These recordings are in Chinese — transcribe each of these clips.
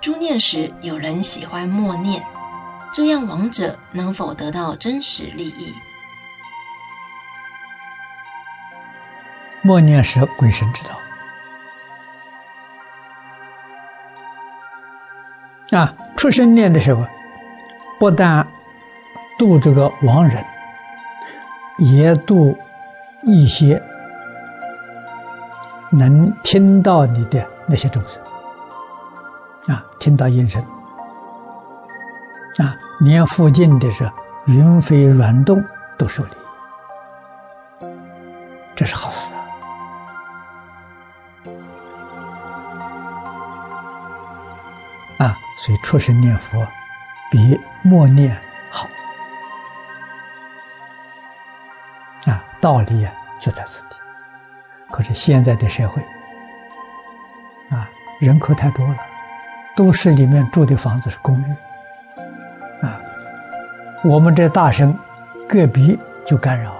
诸念时有人喜欢默念，这样亡者能否得到真实利益？默念时鬼神知道啊，出生念的时候，不但度这个亡人，也度一些能听到你的那些众生啊，听到音声啊，连附近的是云飞软动都受利，这是好事啊。啊，所以出声念佛比默念好啊，道理啊就在此地。可是现在的社会啊，人口太多了，都市里面住的房子是公寓。啊，我们这大声，个别就干扰了。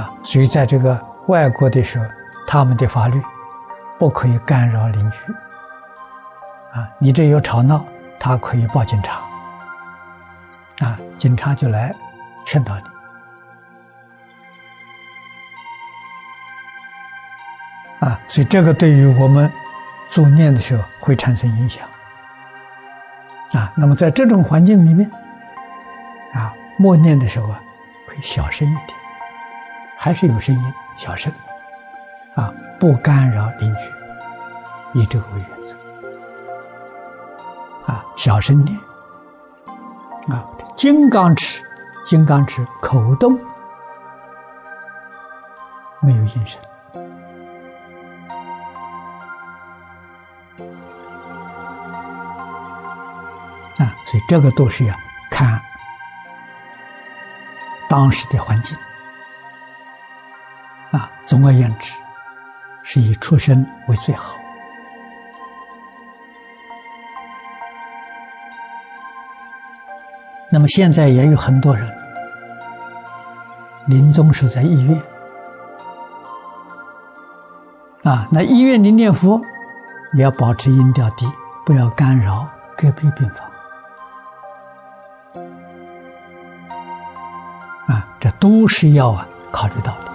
啊，所以在这个外国的时候，他们的法律不可以干扰邻居。啊，你这有吵闹，他可以报警察，啊，警察就来劝导你，啊，所以这个对于我们作念的时候会产生影响，啊，那么在这种环境里面，啊，默念的时候啊，会小声一点，还是有声音，小声，啊，不干扰邻居，以这个为原则。啊，小声念。啊，金刚尺，金刚尺口动，没有音声。啊，所以这个都是要看当时的环境。啊，总而言之，是以出声为最好。那么现在也有很多人临终时在医院啊，那医院里念佛也要保持音调低，不要干扰隔壁病房都是要啊考虑到的。